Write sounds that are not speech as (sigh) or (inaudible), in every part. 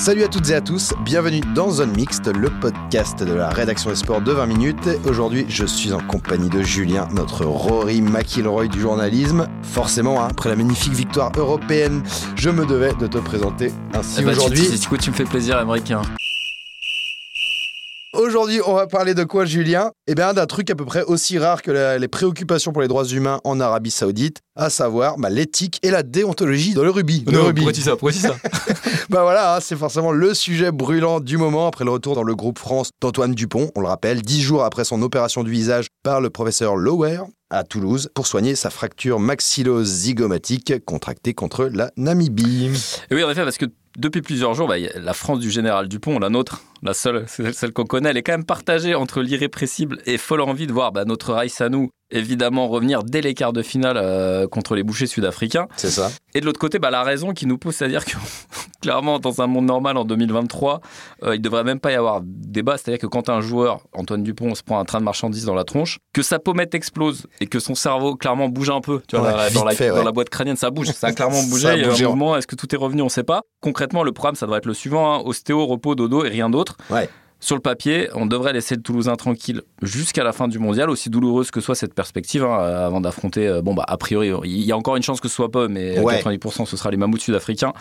Salut à toutes et à tous, bienvenue dans Zone Mixte, le podcast de la rédaction des sports de 20 minutes. Aujourd'hui, je suis en compagnie de Julien, notre Rory McIlroy du journalisme. Forcément, hein, après la magnifique victoire européenne, je me devais de te présenter ainsi Eh bah, tu- aujourd'hui. tu, tu, tu me fais plaisir, américain. Aujourd'hui, on va parler de quoi, Julien? Eh bien, d'un truc à peu près aussi rare que la- les préoccupations pour les droits humains en Arabie Saoudite, à savoir bah, l'éthique et la déontologie dans le rugby. Le rugby. pourquoi tu dis ça? Pourquoi tu dis ça? (laughs) (laughs) Bah voilà, hein, c'est forcément le sujet brûlant du moment après le retour dans le groupe France d'Antoine Dupont, on le rappelle, dix jours après son opération du visage par le professeur Lower à Toulouse pour soigner sa fracture maxillo-zygomatique contractée contre la Namibie. Et Oui, en effet, parce que depuis plusieurs jours, bah, la France du général Dupont, la nôtre, la seule, celle qu'on connaît, elle est quand même partagée entre l'irrépressible et folle envie de voir bah, notre Raïs à nous, évidemment, revenir dès les quarts de finale euh, contre les bouchers sud-africains. C'est ça Et de l'autre côté, bah, la raison qui nous pousse à dire que, (laughs) clairement, dans un monde normal en 2023, euh, il ne devrait même pas y avoir débat. C'est-à-dire que quand un joueur, Antoine Dupont, se prend un train de marchandises dans la tronche, que sa pommette explose et que son cerveau, clairement, bouge un peu. Tu vois, Ouais, dans, la, dans vite la- fait, dans ouais. la boîte crânienne, ça bouge. Ça a clairement (laughs) bougé. Il y a un mouvement. Est-ce que tout est revenu? On ne sait pas. Concrètement, le programme, ça devrait être le suivant hein. ostéo, repos, dodo et rien d'autre. Ouais. Sur le papier, on devrait laisser le Toulousain tranquille jusqu'à la fin du mondial, aussi douloureuse que soit cette perspective, hein, avant d'affronter. euh, bon, bah, a priori, il y a encore une chance que ce soit peu, mais à Ouais. 90%, ce sera les mammouths sud-africains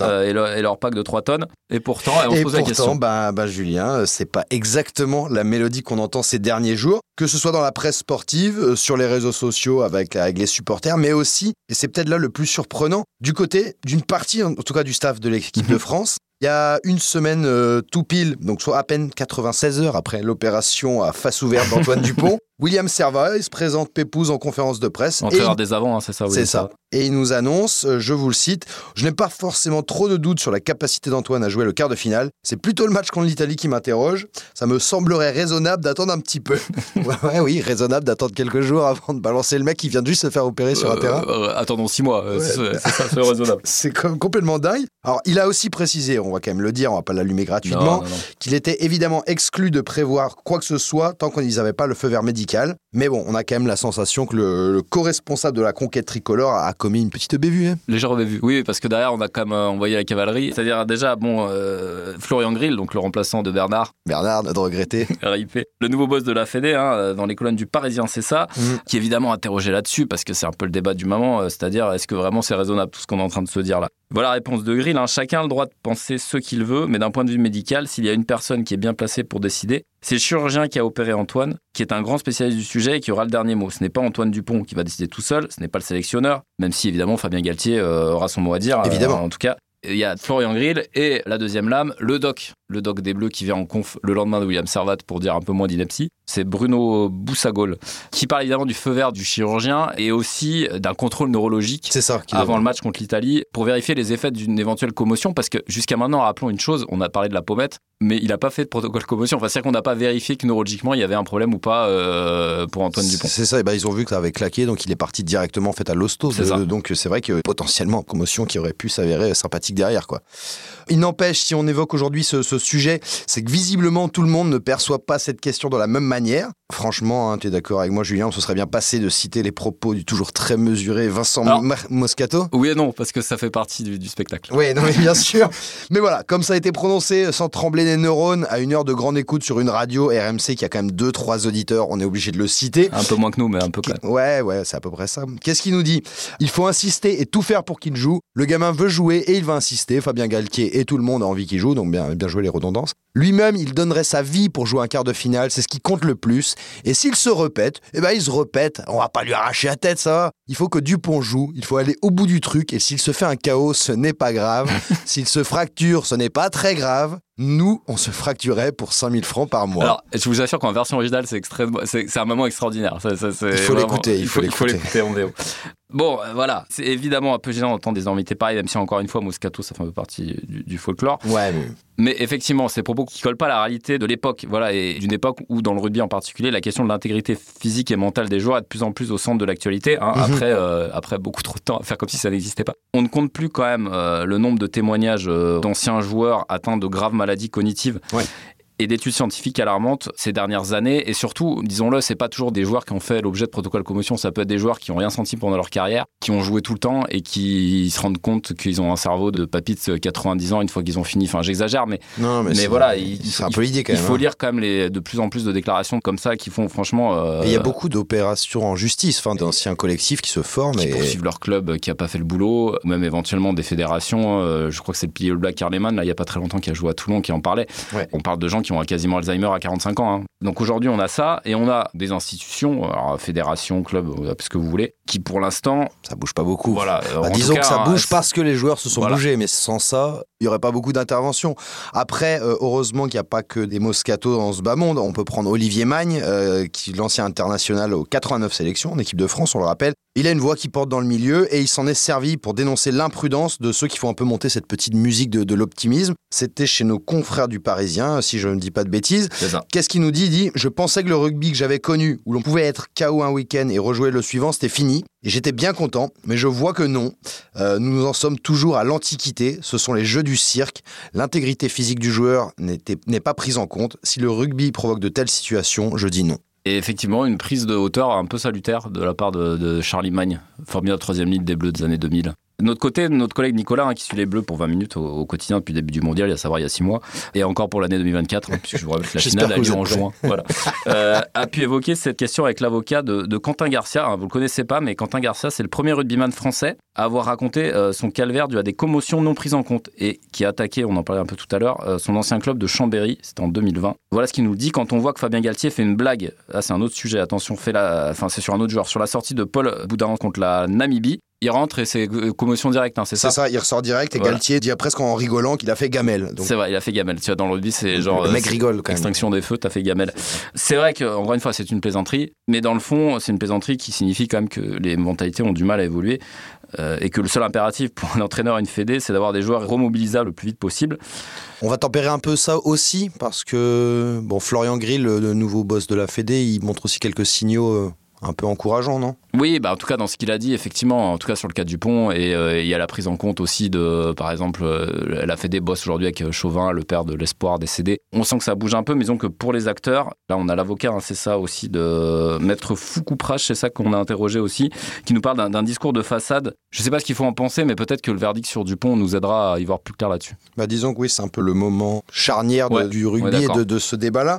euh, et, leur, et leur pack de 3 tonnes. Et pourtant, on se Et pose la question. bah, bah, Julien, euh, c'est pas exactement la mélodie qu'on entend ces derniers jours, que ce soit dans la presse sportive, sur les réseaux sociaux avec, avec les supporters, mais aussi, et c'est peut-être là le plus surprenant, du côté d'une partie, en tout cas du staff de l'équipe de France. Il y a une semaine euh, tout pile, donc soit à peine 96 heures après l'opération à face ouverte d'Antoine (laughs) Dupont, William Servat il se présente Pépouze en conférence de presse. Entraîneur il- des avants, hein, c'est ça. oui, c'est ça. Et il nous annonce, euh, je vous le cite, je n'ai pas forcément trop de doutes sur la capacité d'Antoine à jouer le quart de finale. C'est plutôt le match contre l'Italie qui m'interroge. Ça me semblerait raisonnable d'attendre un petit peu. (laughs) ouais, ouais, oui, raisonnable d'attendre quelques jours avant de balancer le mec qui vient de juste se faire opérer sur un Euh, terrain. euh, attendons 6 mois, Ouais. c'est ça, c'est raisonnable. (laughs) C'est comme complètement dingue. Alors, il a aussi précisé, on va quand même le dire, on va pas l'allumer gratuitement, qu'il était évidemment exclu de prévoir quoi que ce soit tant qu'on n'y avait pas le feu vert médical. Mais bon, on a quand même la sensation que le, le co-responsable de la conquête tricolore a commis une petite bévue. hein. Léger vu. Oui, parce que derrière, on a quand même euh, envoyé la cavalerie. C'est-à-dire, déjà, bon, euh, Florian Grill, donc le remplaçant de Bernard, Bernard, de regretter. (laughs) RIP, le nouveau boss de la Fédé, hein, euh, dans les colonnes du Parisien, c'est ça, Mhm. qui est évidemment interrogé là-dessus, parce que c'est un peu le débat du moment, c'est-à-dire, est-ce que vraiment c'est raisonnable tout ce qu'on est en train de se dire là? Voilà la réponse de Grill. hein. Chacun a le droit de penser ce qu'il veut, mais d'un point de vue médical, s'il y a une personne qui est bien placée pour décider, c'est le chirurgien qui a opéré Antoine, qui est un grand spécialiste du sujet et qui aura le dernier mot. Ce n'est pas Antoine Dupont qui va décider tout seul, ce n'est pas le sélectionneur, même si évidemment Fabien Galtier euh, aura son mot à dire. euh, Évidemment. en tout cas, il y a Florian Grill et la deuxième lame, le doc, le doc des Bleus qui vient en conf le lendemain de William Servat pour dire un peu moins d'ineptie. C'est Bruno Boussagol qui parle évidemment du feu vert du chirurgien et aussi d'un contrôle neurologique ça. avant le match contre l'Italie pour vérifier les effets d'une éventuelle commotion parce que jusqu'à maintenant, rappelons une chose, on a parlé de la pommette, mais il n'a pas fait de protocole commotion. Enfin, c'est-à-dire qu'on n'a pas vérifié que neurologiquement il y avait un problème ou pas euh, pour Antoine Dupont. C'est ça, et ben, ils ont vu que ça avait claqué, donc il est parti directement en fait, à l'hosto. Donc c'est vrai que potentiellement, commotion qui aurait pu s'avérer sympathique derrière. quoi. Il n'empêche, si on évoque aujourd'hui ce, ce sujet, c'est que visiblement tout le monde ne perçoit pas cette question de la même manière. Franchement, tu es d'accord avec moi, Julien, ce serait bien passé de citer les propos du toujours très mesuré Vincent Alors- Moscato. Oui et non, parce que ça fait partie du, du spectacle. Oui, non, mais bien (laughs) sûr. Mais voilà, comme ça a été prononcé sans trembler des neurones, à une heure de grande écoute sur une radio RMC qui a quand même deux, trois auditeurs, on est obligé de le citer. Un peu moins que nous, mais un peu même. Ouais, ouais, c'est à peu près ça. Qu'est-ce qu'il nous dit? Il faut insister et tout faire pour qu'il joue. Le gamin veut jouer et il va insister. Fabien Galtier et tout le monde a envie qu'il joue, donc bien, bien jouer les redondances. Lui-même, il donnerait sa vie pour jouer un quart de finale, c'est ce qui compte le plus. Et s'il se répète, eh ben il se répète. On va pas lui arracher la tête, ça. Il faut que Dupont joue, il faut aller au bout du truc. Et s'il se fait un chaos, ce n'est pas grave. (laughs) s'il se fracture, ce n'est pas très grave. Nous, on se fracturait pour 5000 francs par mois. Alors, je vous assure qu'en version originale, c'est extrêmement, c'est un moment extraordinaire. Ça- Il faut l'écouter, il il faut l'écouter. Bon, euh, voilà, c'est évidemment un peu gênant d'entendre des invités pareils, même si encore une fois, Moscato, ça fait un peu partie du, du folklore. Ouais, mais Mais effectivement, ces propos qui collent pas à la réalité de l'époque, voilà, et d'une époque où, dans le rugby en particulier, la question de l'intégrité physique et mentale des joueurs est de plus en plus au centre de l'actualité. hein, après, euh, après beaucoup trop de temps à faire comme si ça n'existait pas. On ne compte plus quand même euh, le nombre de témoignages d'anciens joueurs atteints de graves maladies cognitives. Ouais. Et d'études scientifiques alarmantes ces dernières années. Et surtout, disons-le, c'est pas toujours des joueurs qui ont fait l'objet de protocoles de commotion. Ça peut être des joueurs qui ont rien senti pendant leur carrière, qui ont joué tout le temps et qui se rendent compte qu'ils ont un cerveau de papy de 90 ans une fois qu'ils ont fini. Enfin, j'exagère, mais non, mais, mais voilà, il- c'est un il- peu l'idée quand il même. faut hein. lire quand même les, de plus en plus de déclarations comme ça qui font franchement. euh, Et il y a beaucoup d'opérations en justice, enfin d'anciens collectifs qui se forment. qui Et... poursuivent leur club qui a pas fait le boulot, même éventuellement des fédérations. euh, je crois que c'est le pilier Black Carleman, là, il y a pas très longtemps, qui a joué à Toulon, qui en parlait. Ouais. On parle de gens qui ont quasiment Alzheimer à 45 ans. hein. Donc aujourd'hui, on a ça et on a des institutions, alors, fédérations, clubs, euh, ce que vous voulez, qui pour l'instant, Ça bouge pas beaucoup. voilà. euh, Bah, disons que ça bouge c'est- parce que les joueurs se sont Voilà. bougés, mais sans ça, il y aurait pas beaucoup d'interventions. Après, euh, heureusement qu'il n'y a pas que des Moscato dans ce bas monde. On peut prendre Olivier Magne, euh, qui est l'ancien international aux 89 sélections en équipe de France, on le rappelle. Il a une voix qui porte dans le milieu et il s'en est servi pour dénoncer l'imprudence de ceux qui font un peu monter cette petite musique de, de l'optimisme. C'était chez nos confrères du Parisien, si je ne dis pas de bêtises. Qu'est-ce qu'il nous dit? Il dit Je pensais que le rugby que j'avais connu, où l'on pouvait être KO un week-end et rejouer le suivant, c'était fini. Et j'étais bien content, mais je vois que non. Euh, nous en sommes toujours à l'antiquité. Ce sont les jeux du cirque. L'intégrité physique du joueur n'est pas prise en compte. Si le rugby provoque de telles situations, je dis non. Et effectivement, une prise de hauteur un peu salutaire de la part de, de Charlie Magne, formidable troisième ligne des Bleus des années 2000. De notre côté, notre collègue Nicolas, hein, qui suit les Bleus pour 20 minutes au, au quotidien depuis le début du mondial, il y a savoir il y a 6 mois, et encore pour l'année 2024, hein, puisque je vous rappelle que la finale a lieu en juin, voilà, euh, a pu évoquer cette question avec l'avocat de, de Quentin Garcia. hein, vous le connaissez pas, mais Quentin Garcia, c'est le premier rugbyman français à avoir raconté euh, son calvaire dû à des commotions non prises en compte et qui a attaqué, on en parlait un peu tout à l'heure, euh, son ancien club de Chambéry, c'était en 2020. Voilà ce qu'il nous dit quand on voit que Fabien Galtier fait une blague. Là, c'est un autre sujet, attention, fait la... enfin, c'est sur un autre joueur. Sur la sortie de Paul Boudin contre la Namibie, il rentre et c'est commotion directe, hein, c'est C'est ça ça, il ressort direct et Voilà. Galtier dit presque en rigolant qu'il a fait gamelle. C'est vrai, il a fait gamelle. Tu vois, dans le rugby, c'est genre. le mec rigole quand même. Extinction des feux, t'as fait gamelle. C'est vrai que, encore une fois, c'est une plaisanterie, mais dans le fond, c'est une plaisanterie qui signifie quand même que les mentalités ont du mal à évoluer euh, et que le seul impératif pour un entraîneur et une fédé, c'est d'avoir des joueurs remobilisables le plus vite possible. On va tempérer un peu ça aussi parce que bon, Florian Grill, le, le nouveau boss de la Fédé, il montre aussi quelques signaux euh, un peu encourageants, non? Oui, bah en tout cas dans ce qu'il a dit, effectivement, en tout cas sur le cas du pont, et euh, il y a la prise en compte aussi de, par exemple, euh, la Fédé bosse aujourd'hui avec euh, Chauvin, le père de l'espoir décédé. On sent que ça bouge un peu, mais disons que pour les acteurs, là on a l'avocat, hein, c'est ça aussi, de Maître Foucouprache, c'est ça qu'on a interrogé aussi, qui nous parle d'un- discours de façade. Je sais pas ce qu'il faut en penser, mais peut-être que le verdict sur Dupont nous aidera à y voir plus clair là-dessus. Bah disons que oui, c'est un peu le moment charnière de- du ouais, rugby et de ce débat-là.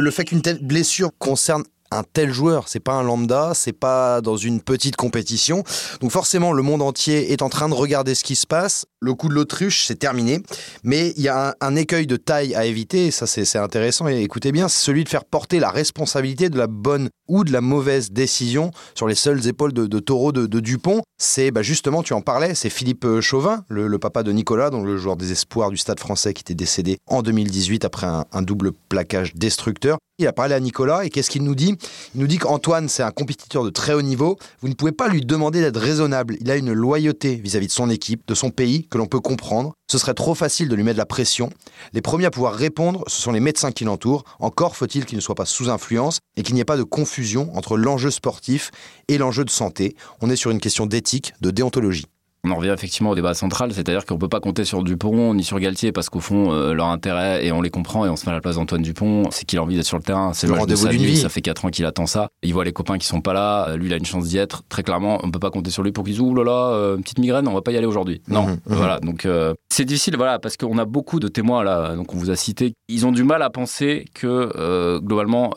Le fait qu'une telle blessure concerne un tel joueur, c'est pas un lambda, c'est pas dans une petite compétition. Donc forcément, le monde entier est en train de regarder ce qui se passe. Le coup de l'autruche, c'est terminé. Mais il y a un, écueil de taille à éviter, et ça c'est intéressant, et écoutez bien, c'est celui de faire porter la responsabilité de la bonne ou de la mauvaise décision sur les seules épaules de, taureau de, Dupont. C'est bah, justement, tu en parlais, c'est Philippe euh, Chauvin, le, le papa de Nicolas, donc le joueur des espoirs du Stade français qui était décédé en 2018 après un, un double plaquage destructeur. Il a parlé à Nicolas et qu'est-ce qu'il nous dit? Il nous dit qu'Antoine, c'est un compétiteur de très haut niveau. Vous ne pouvez pas lui demander d'être raisonnable. Il a une loyauté vis-à-vis de son équipe, de son pays, que l'on peut comprendre. Ce serait trop facile de lui mettre de la pression. Les premiers à pouvoir répondre, ce sont les médecins qui l'entourent. Encore faut-il qu'il ne soit pas sous influence et qu'il n'y ait pas de confusion entre l'enjeu sportif et l'enjeu de santé. On est sur une question d'éthique, de déontologie. On en revient effectivement au débat central, c'est-à-dire qu'on peut pas compter sur Dupont ni sur Galtier parce qu'au fond, euh, leur intérêt, et on les comprend et on se met à la place d'Antoine Dupont, c'est qu'il a envie d'être sur le terrain. C'est Le rendez-vous sa d'une vie, ça fait 4 ans qu'il attend ça. Il voit les copains qui sont pas là, euh, lui il a une chance d'y être. Très clairement, on peut pas compter sur lui pour qu'il dise Ouh là euh, petite migraine, on va pas y aller aujourd'hui. Non, Mhm, mhm. voilà. Donc euh, c'est difficile, voilà, parce qu'on a beaucoup de témoins là, donc on vous a cité. Ils ont du mal à penser que globalement.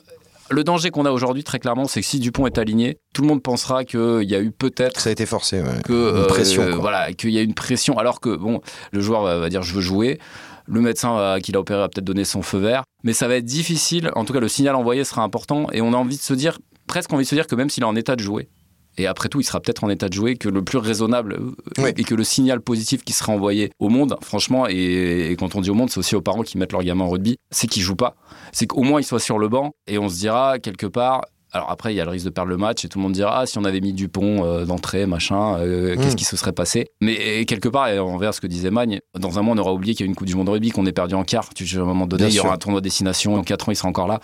Le danger qu'on a aujourd'hui, très clairement, c'est que si Dupont est aligné, tout le monde pensera qu'il y a eu peut-être Ça a été forcé, ouais. que Une euh, pression, quoi. voilà qu'il y a une pression alors que bon le joueur va, va dire je veux jouer le médecin va- qui l'a opéré va peut-être donner son feu vert mais ça va être difficile en tout cas le signal envoyé sera important et on a envie de se dire presque envie de se dire que même s'il est en état de jouer et après tout, il sera peut-être en état de jouer que le plus raisonnable euh, Oui. et que le signal positif qui sera envoyé au monde, franchement, et, et quand on dit au monde, c'est aussi aux parents qui mettent leur gamin en rugby, c'est qu'ils jouent pas. C'est qu'au moins ils soient sur le banc et on se dira quelque part, Alors après, il y a le risque de perdre le match et tout le monde dira ah si on avait mis Dupont euh, d'entrée, machin, euh, qu'est-ce Mm. qui se serait passé? Mais quelque part, et envers ce que disait Magne, dans un mois on aura oublié qu'il y a une Coupe du Monde de rugby, qu'on est perdu en quart. Tu, à un moment donné, Bien il y aura sûr. un tournoi destination. En 4 ans, il sera encore là.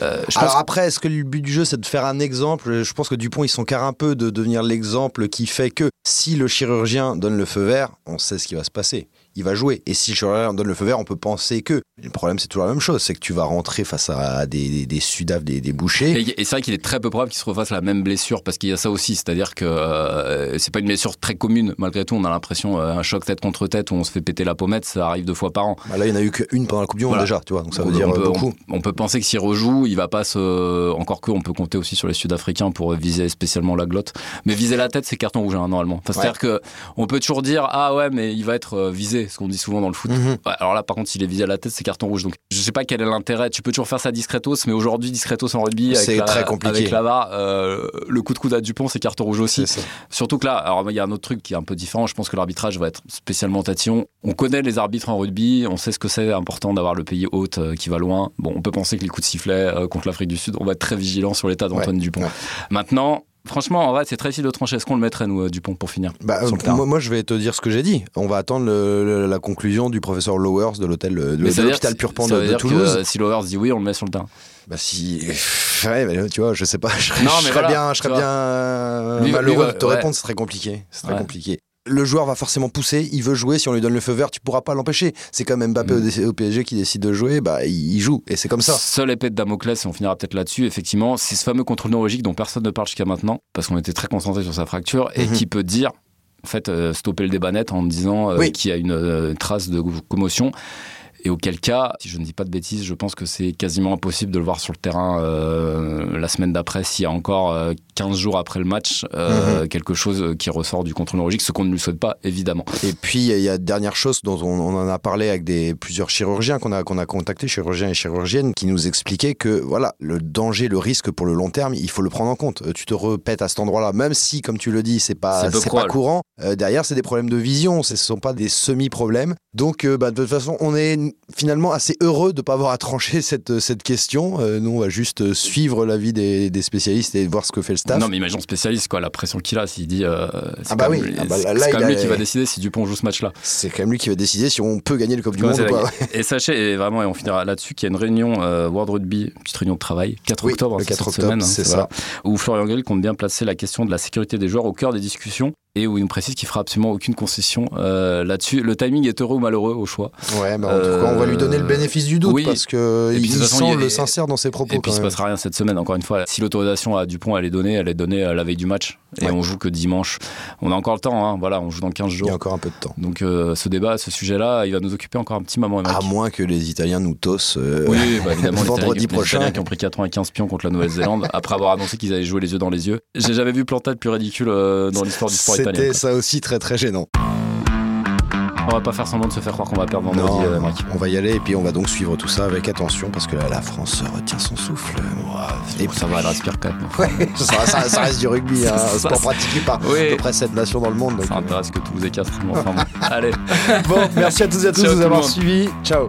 Euh, je pense Alors après, est-ce que le but du jeu, c'est de faire un exemple? Je pense que Dupont, ils sont car un peu de devenir l'exemple qui fait que si le chirurgien donne le feu vert, on sait ce qui va se passer. Il va jouer. Et si le chirurgien donne le feu vert, on peut penser que. Le problème, c'est toujours la même chose. C'est que tu vas rentrer face à des, des, des des, des bouchers. Et, et c'est vrai qu'il est très peu probable qu'il se refasse la même blessure parce qu'il y a ça aussi, c'est-à-dire que euh, c'est pas une blessure très commune. Malgré tout, on a l'impression euh, un choc tête contre tête où on se fait péter la pommette, ça arrive deux fois par an. Bah là, il n'y en a eu qu'une pendant la Coupe du Monde Voilà. déjà, tu vois. Donc ça veut dire on peut, beaucoup. On, on peut penser que s'il rejoue, il va pas se. Encore que, on peut compter aussi sur les Sud-Africains pour viser spécialement la glotte. Mais viser la tête, c'est carton rouge hein, normalement. Enfin, C'est-à-dire que on peut toujours dire ah ouais, mais il va être euh, visé, ce qu'on dit souvent dans le foot. Mhm. Ouais, alors là, par contre, s'il est visé à la tête, c'est carton rouge. Donc, je sais pas quel est l'intérêt. Tu peux toujours faire ça discretos, mais aujourd'hui, discretos en rugby, avec C'est la, très compliqué. Avec la VAR, euh, le coup de coude à Dupont, c'est carton rouge aussi. Surtout que là, alors il y a un autre truc qui est un peu différent. Je pense que l'arbitrage va être spécialement tatillon. On connaît les arbitres en rugby, on sait ce que c'est important d'avoir le pays hôte euh, qui va loin. Bon, on peut penser que les coups de sifflet euh, contre l'Afrique du Sud, on va être très vigilant sur l'état d'Antoine Ouais, Dupont. ouais. Maintenant, franchement, en vrai, c'est très difficile de trancher. Est-ce qu'on le mettrait, nous, euh, Dupont, pour finir Bah, euh, moi, moi, je vais te dire ce que j'ai dit. On va attendre le- le- la conclusion du professeur Lowers de l'hôtel de, Mais de dire l'hôpital Purpan de, de que, Toulouse. euh, si Lowers dit oui, on le met sur le terrain. Bah si, (laughs) ouais, mais tu vois, je sais pas, je serais, Non, je mais serais voilà, bien, je serais bien euh, malheureux de te ouais. répondre, c'est très compliqué, c'est très Ouais. compliqué. Le joueur va forcément pousser, il veut jouer, si on lui donne le feu vert, tu pourras pas l'empêcher. C'est comme Mbappé Mm. au- au PSG qui décide de jouer, bah il joue, et c'est comme ça. Seule épée de Damoclès, et on finira peut-être là-dessus, effectivement, c'est ce fameux contrôle neurologique dont personne ne parle jusqu'à maintenant, parce qu'on était très concentré sur sa fracture, et Mhm. qui peut dire, en fait, euh, stopper le débat net en disant euh, Oui. qu'il y a une euh, trace de commotion. Et auquel cas, si je ne dis pas de bêtises, je pense que c'est quasiment impossible de le voir sur le terrain euh, la semaine d'après, s'il y a encore euh, 15 jours après le match, euh, quelque chose qui ressort du contrôle neurologique, ce qu'on ne lui souhaite pas, évidemment. Et puis il y a une dernière chose dont on, on en a parlé avec des plusieurs chirurgiens qu'on a qu'on a contactés, chirurgiens et chirurgiennes, qui nous expliquaient que voilà le danger, le risque pour le long terme, il faut le prendre en compte. Euh, Tu te repètes à cet endroit-là, même si comme tu le dis, c'est pas pas courant. euh, derrière, c'est des problèmes de vision, ce sont pas des semi-problèmes. Donc euh, bah, de toute façon, on est finalement assez heureux de pas avoir à trancher (laughs) cette cette question. Euh, nous, on va juste euh, suivre l'avis des, des spécialistes et voir ce que fait le staff. Non, mais imagine spécialiste, quoi, la pression qu'il a, s'il dit. euh, c'est Ah bah oui, ah bah c'est- quand même a- lui qui va décider si Dupont joue ce match-là. C'est quand même lui qui va décider si on peut gagner le Coupe du Monde ou pas. Et sachez, et vraiment, et on finira là-dessus, qu'il y a une réunion euh, World Rugby, une petite réunion de travail, 4 Oui, octobre, le hein, 4 cette octobre, semaine, hein, c'est voilà, où Florian Grill compte bien placer la question de la sécurité des joueurs au cœur des discussions et où il nous précise qu'il fera absolument aucune concession euh, là-dessus. Le timing est heureux ou malheureux au choix. Ouais, mais en tout cas, on va lui donner le bénéfice du doute oui. parce que il semble sincère dans ses propos. Et puis il quand se passera rien cette semaine, encore une fois. Si l'autorisation à Dupont elle est donnée, elle est donnée à la veille du match. Et Ouais. on joue que dimanche. On a encore le temps, hein. voilà, on joue dans 15 Il y jours. a encore un peu de temps. Donc euh, ce débat, ce sujet-là, il va nous occuper encore un petit moment. À moins que les Italiens nous tossent. euh, Oui, bah évidemment, les (laughs) vendredi Italiens- les prochain. Italiens qui ont pris 95 pions contre la Nouvelle-Zélande après avoir annoncé qu'ils allaient jouer les yeux dans les yeux. J'ai jamais vu plantade plus ridicule euh, dans l'histoire du sport. C'était ça aussi très très gênant. On va pas faire semblant de se faire croire qu'on va perdre vendredi, Non, euh, Émeric. on va y aller et puis on va donc suivre tout ça avec attention parce que là, la France retient son souffle. Et ça va, elle respire quand même. Ouais, ça, ça- ça reste du rugby, (laughs) hein, un sport pratiqué par Oui. à peu près 7 nations dans le monde. donc, Ça intéresse que Toulouse et Castres. mais enfin bon. Allez. euh, (laughs) Bon, merci à tous et à tous de nous avoir suivis. Ciao.